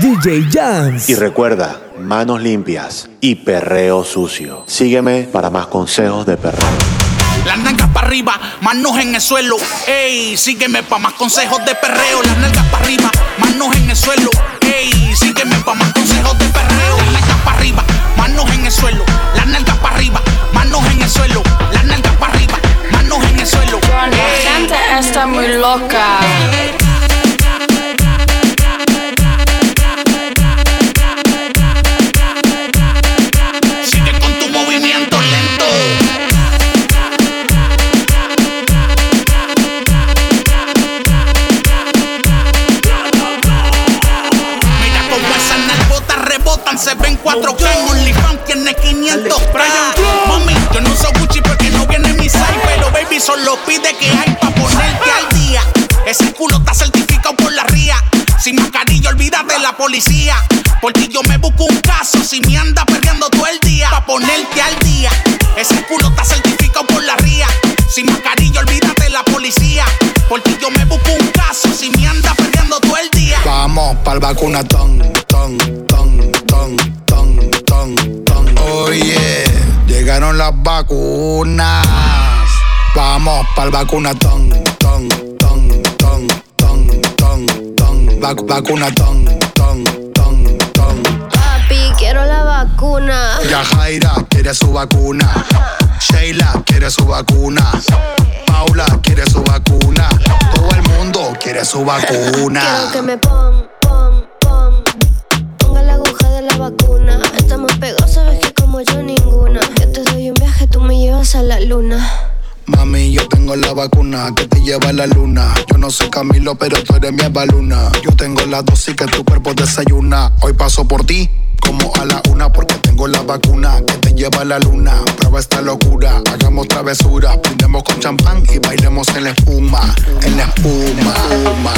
DJ Jans. Y recuerda, manos limpias y perreo sucio. Sígueme para más consejos de perreo. Las nalgas para arriba, manos en el suelo. Ey, sígueme para más consejos de perreo. Las nalgas para arriba, manos en el suelo. Ey, sígueme para más consejos de perreo. Las nalgas para arriba, manos en el suelo. Las nalgas para arriba, manos en el suelo. Las nalgas para arriba, manos en el suelo. La gente está muy loca. Policía. Porque yo me busco un caso si me anda perdiendo todo el día. Pa' ponerte al día. Ese culo está certificado por la RIA. Sin mascarilla, olvídate la policía. Porque yo me busco un caso si me anda perdiendo todo el día. Vamos pa'l vacunatón, ton, ton, ton, ton, ton, ton. Oye, llegaron las vacunas. Vamos pa'l vacunatón, ton, ton, ton, ton, ton, ton. Vac vacunatón, ton, ton, vacuna. Ya Jaira quiere su vacuna. Sheila quiere su vacuna. Paula quiere su vacuna. Todo el mundo quiere su vacuna. Quiero que me pon, pon, pon. Ponga la aguja de la vacuna. Estamos pegados, sabes que como yo ninguna. Yo te doy un viaje, tú me llevas a la luna. Mami, yo tengo la vacuna que te lleva a la luna. Yo no soy Camilo, pero tú eres mi baluna. Yo tengo la dosis que tu cuerpo desayuna. Hoy paso por ti como a la una porque tengo la vacuna que te lleva a la luna. Prueba esta locura, hagamos travesura, brindemos con champán y bailemos en la espuma, en la espuma.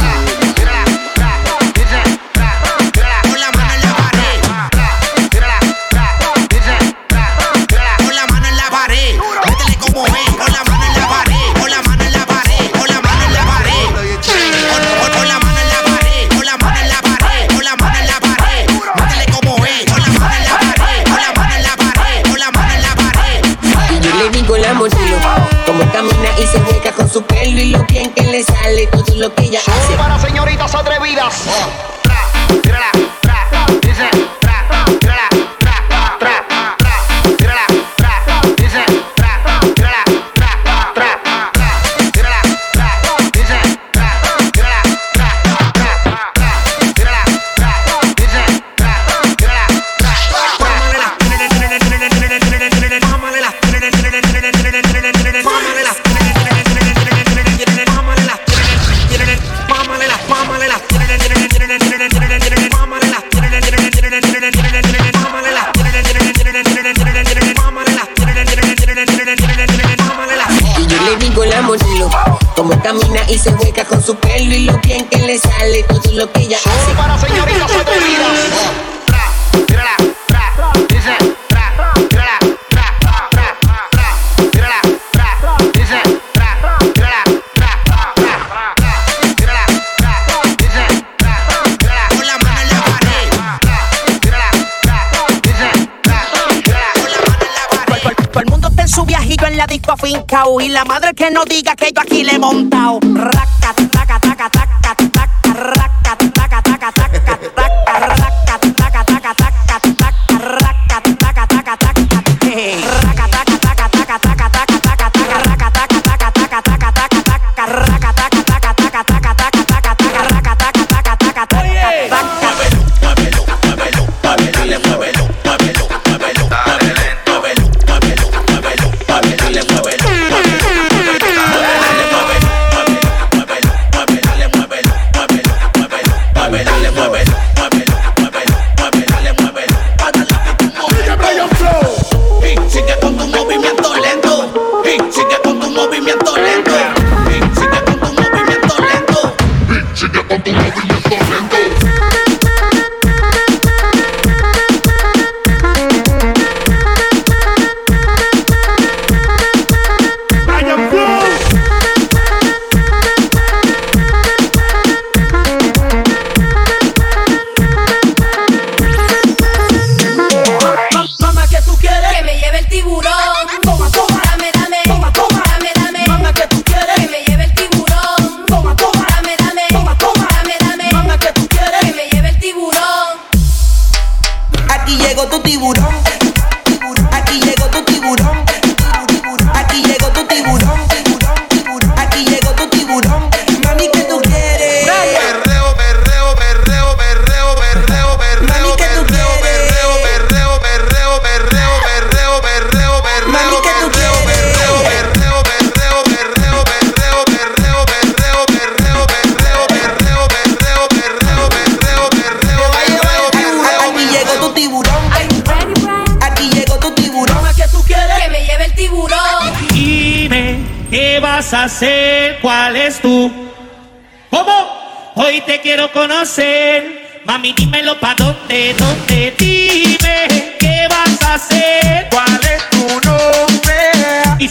Que le sale todo lo que ella hace para señoritas atrevidas. Tra, tírala, tra, dice, tra, tírala, tra, tra, tra, tírala, tra, dice, tra, tírala, tra, tra, tírala, tra, dice, tra, tírala, Con la mano en la pared. tírala, tra, dice, tra, tírala. Con la mano en la pared. Todo el mundo está en su viajillo en la disco afincao Y la madre que no diga que yo aquí le he montado taca, taca, taca, taca, raca, taca, taca, taca, taca, raca, a hacer? ¿Cuál es tu? ¿Cómo? Hoy te quiero conocer. Mami, dímelo pa' dónde, dónde. Dime, ¿qué vas a hacer? ¿Cuál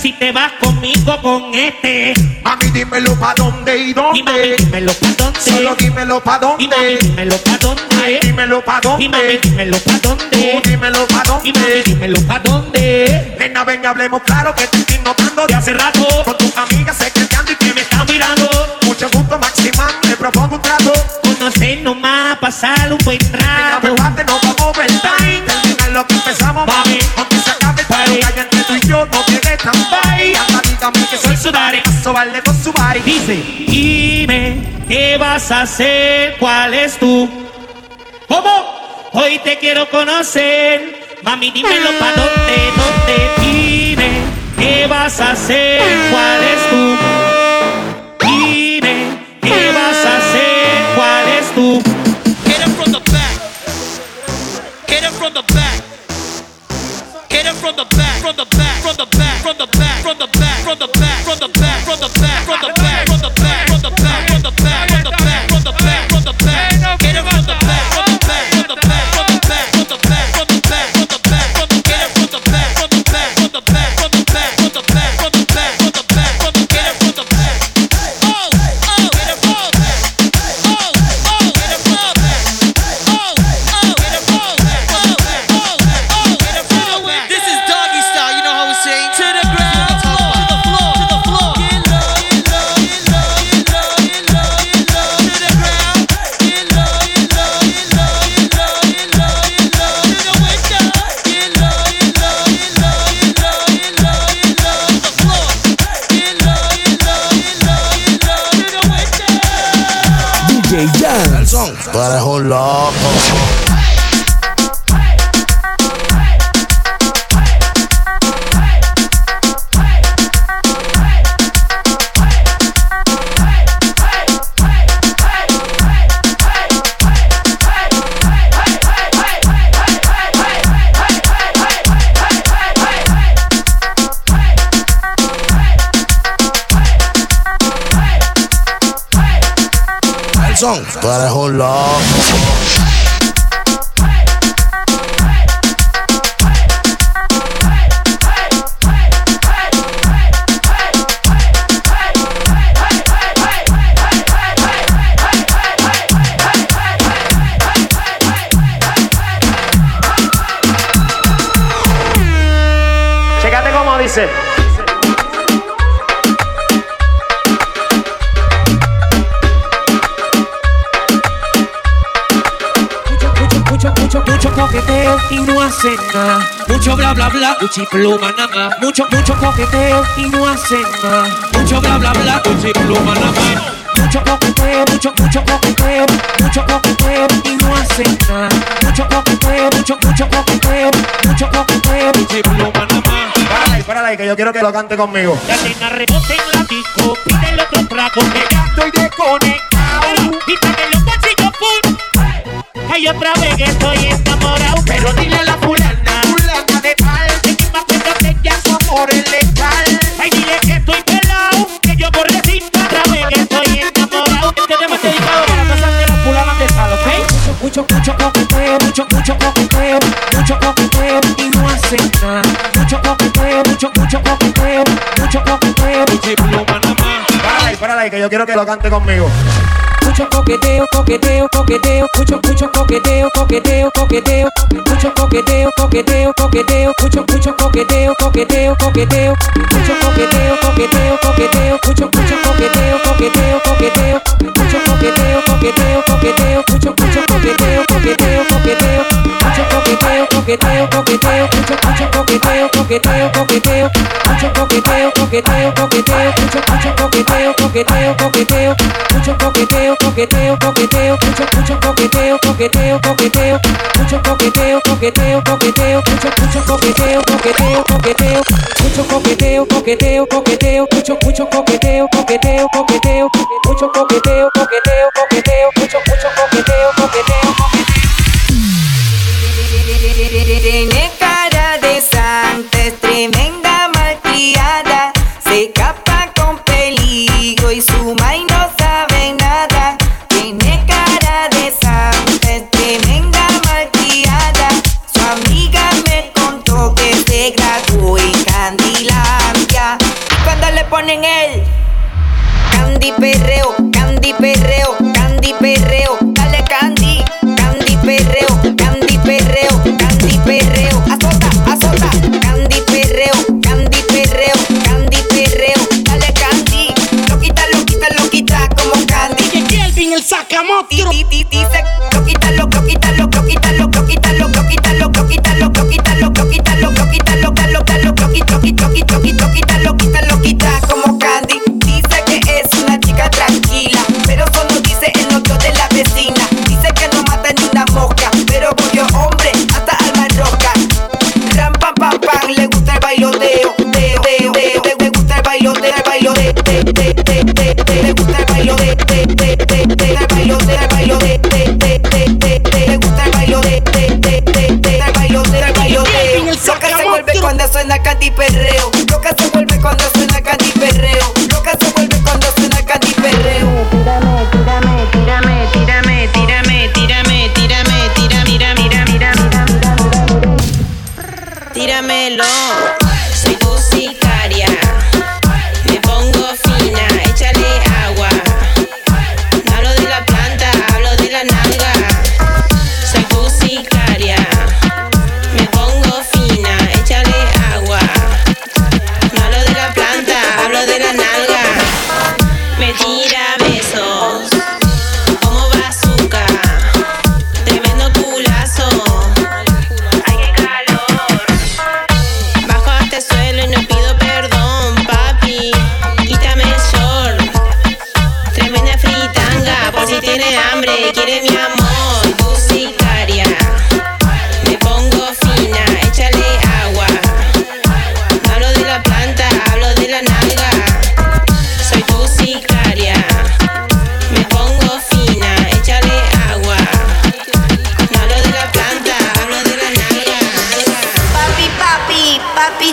si te vas conmigo con este. Mami, dímelo pa' dónde y Y mami, dónde. dímelo pa' dónde. Solo dímelo pa' Y mami, dónde. dímelo pa' dónde. Dímelo pa' Y mami, dónde. dímelo pa' Tú dónde. dímelo pa' Y mami, dónde. dímelo pa' dónde. Nena, ven, hablemos claro que te estoy notando De hace rato Con tus amigas secretando y que me están mirando. Mucho gusto, Maximán, te propongo un trato. Conocer nomás, pasar un buen rato. Hasta dígame que soy su daddy. Sobarle con su body. Dice, dime, ¿qué vas a hacer? ¿Cuál es tu? ¿Cómo? Hoy te quiero conocer. Mami, dímelo pa' dónde, dónde. Dime, ¿qué vas a hacer? ¿Cuál es tu? Dice. Mucho, coqueteo y no hacen nada. Mucho bla bla bla, Gucci pluma nada más. Mucho, mucho coqueteo y no hacen nada. Mucho bla bla bla, Gucci pluma nada más. Mucho coqueteo, mucho, mucho coqueteo, mucho coqueteo y no hacen nada. Mucho coqueteo, mucho, mucho coqueteo, mucho coqueteo, Gucci pluma nada más. Ahí, que yo quiero que lo cante conmigo. La nena rebota en la disco, pide el otro trago que ya estoy desconectado. Y saque los bolsillos full. Hay otra vez que estoy enamorado, pero dile a la fulana, fulana de tal, que mi más que ya su amor es letal. Ay, dile que estoy pelado, que yo por cinta otra vez que estoy enamorado. Este tema es dedicado para todas de las fulanas de tal, ¿ok? Mucho, mucho, mucho coqueteo, mucho, mucho coqueteo, mucho coqueteo y no hacen Ahí, que yo quiero que lo cante conmigo. Mucho coqueteo, coqueteo, coqueteo, mucho, mucho coqueteo, coqueteo, coqueteo, mucho coqueteo, coqueteo, coqueteo, mucho, mucho coqueteo, coqueteo, coqueteo, mucho coqueteo, coqueteo, coqueteo, mucho, mucho coqueteo, coqueteo, coqueteo, mucho coqueteo, coqueteo, coqueteo, mucho, mucho coqueteo, coqueteo, coqueteo, mucho coqueteo, coqueteo, coqueteo, mucho, mucho coqueteo, coqueteo, coqueteo, mucho coqueteo, coqueteo, coqueteo, mucho, mucho coqueteo, coqueteo, coqueteo, mucho coqueteo, coqueteo, coqueteo, mucho, mucho coqueteo, coqueteo, coqueteo, mucho coqueteo, coqueteo, coqueteo, mucho, mucho coqueteo, coqueteo, coqueteo, mucho coqueteo, coqueteo, coqueteo, mucho, mucho coqueteo, coqueteo, coqueteo, mucho coqueteo, coqueteo, coqueteo, mucho, mucho coqueteo, coqueteo, Tiene cara de santa, es tremenda malcriada.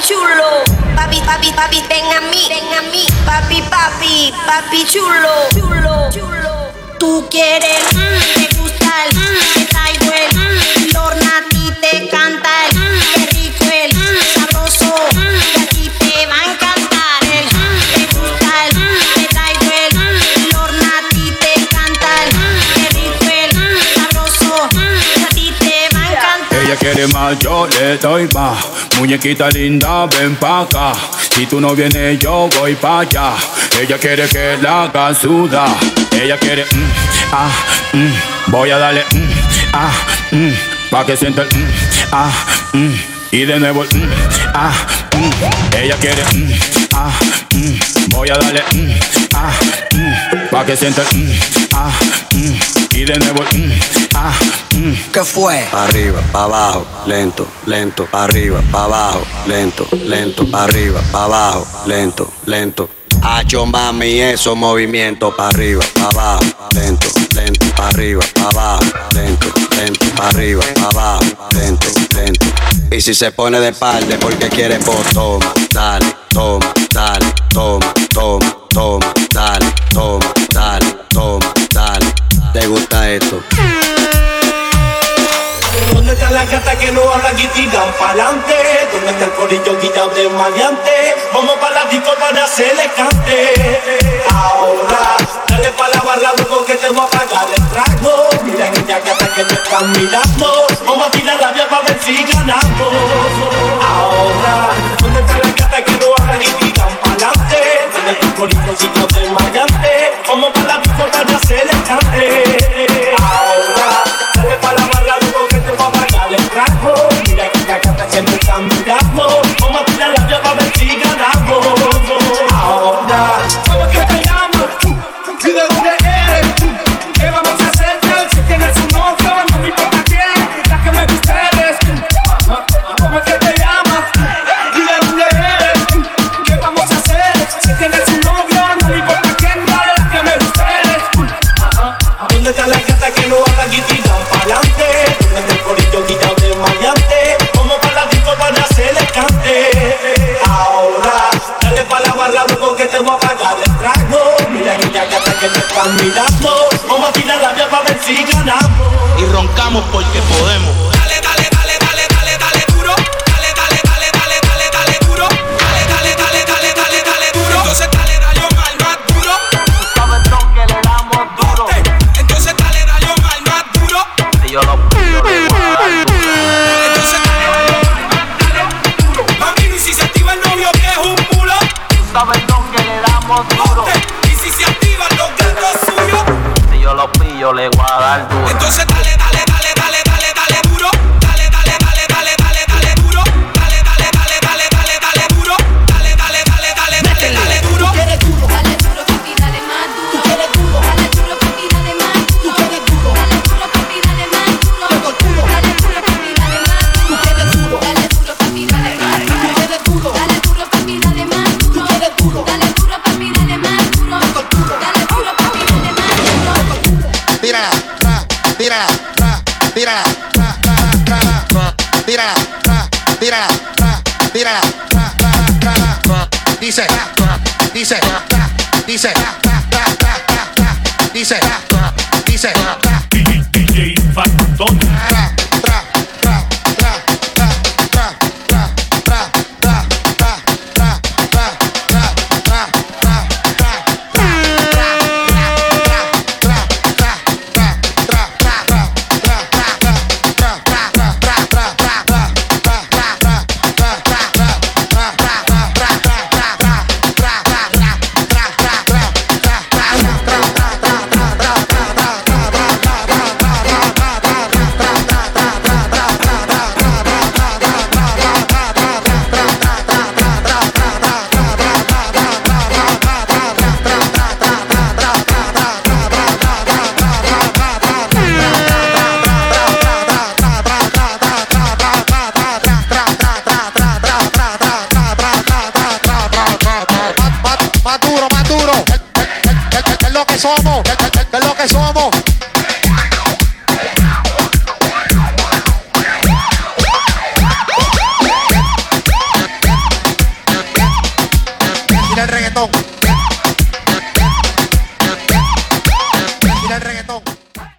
chulo. Papi, papi, papi, ven a mí, ven a mí. Papi, papi, papi chulo, chulo, chulo. Tú quieres, mm, te gusta el, mm, te traigo el, mm, torna a ti te canta el, mm, qué rico el, mm, sabroso. quiere más, yo le doy más. Muñequita linda, ven pa' acá. Si tú no vienes, yo voy pa' allá. Ella quiere que la haga suda. Ella quiere, mm, ah, mm. Voy a darle, mm, ah, mm. Pa' que sienta el, mm, ah, mm. Y de nuevo el, ah, Ella quiere, ah, Voy a darle, ah, Pa' que sienta mm, ah, mm, y de nuevo mm, ah, mm. ¿Qué fue? Arriba, pa' abajo, lento, lento, arriba, pa' abajo, lento, lento, arriba, pa' abajo, lento, lento. Hacho mami, eso movimiento. Pa' arriba, pa' abajo, lento, lento, pa' arriba, pa' abajo, lento, lento, pa' arriba, pa' abajo, lento, lento. Y si se pone de parte porque quiere por toma, dale, toma, dale, toma, toma toma, dale, toma, dale, toma, dale. ¿Te gusta esto? ¿Dónde está la gata que no habla y tiran pa'lante? ¿Dónde está el corillo guillado de maleante? Vamos pa' la discoteca a hacerle cante. Ahora, dale pa' la barra, luego que te voy a pagar el trago. Mira aquella gata que me están mirando. Vamos a tirar la vía pa' ver si ganamos. Ahora, ¿dónde está la tu corito si yo te. Como